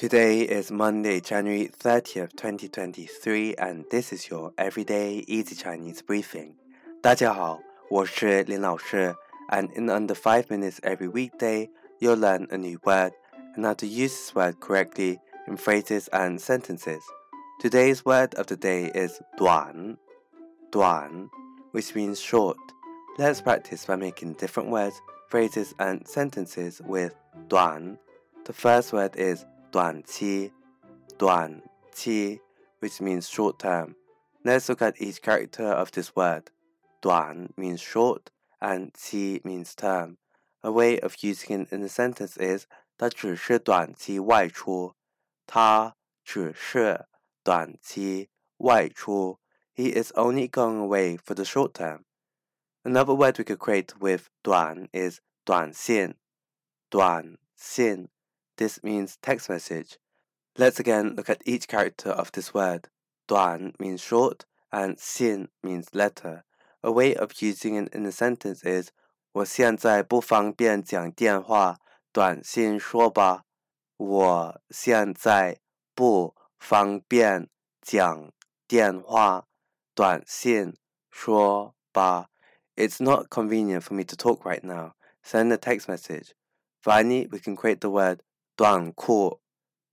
Today is Monday, January 30th, 2023, and this is your everyday easy Chinese briefing. 大家好，我是林老师, and in under 5 minutes every weekday, you'll learn a new word and how to use this word correctly in phrases and sentences. Today's word of the day is 短,短, which means short. Let's practice by making different words, phrases, and sentences with 短. The first word is 短期，短期，which duan which means short term. Let's look at each character of this word. Duan means short and 期 means term. A way of using it in a sentence is 他只是短期外出。他只是短期外出。He is only going away for the short term. Another word we could create with 短 is 短信。短信 this means text message. Let's again look at each character of this word. 短 means short and 信 means letter. A way of using it in a sentence is 我现在不方便讲电话，短信说吧。我现在不方便讲电话，短信说吧。It's not convenient for me to talk right now. Send a text message. Finally, we can create the word 短裤,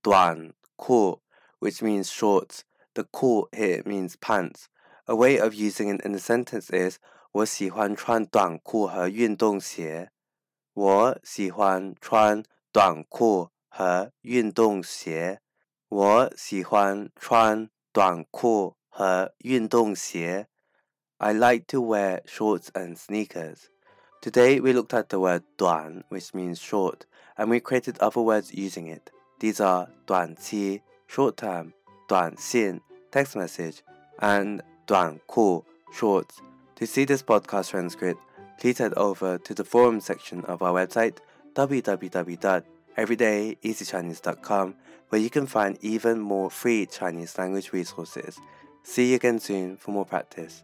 短裤, which means shorts. The 裤 here means pants. A way of using it in a sentence is 我喜欢穿短裤和运动鞋。我喜欢穿短裤和运动鞋。我喜欢穿短裤和运动鞋。I like to wear shorts and sneakers. Today we looked at the word duan, which means short, and we created other words using it. These are duan qi, short term, duan xin, text message, and duan ku, shorts. To see this podcast transcript, please head over to the forum section of our website www.everydayeasychinese.com where you can find even more free Chinese language resources. See you again soon for more practice.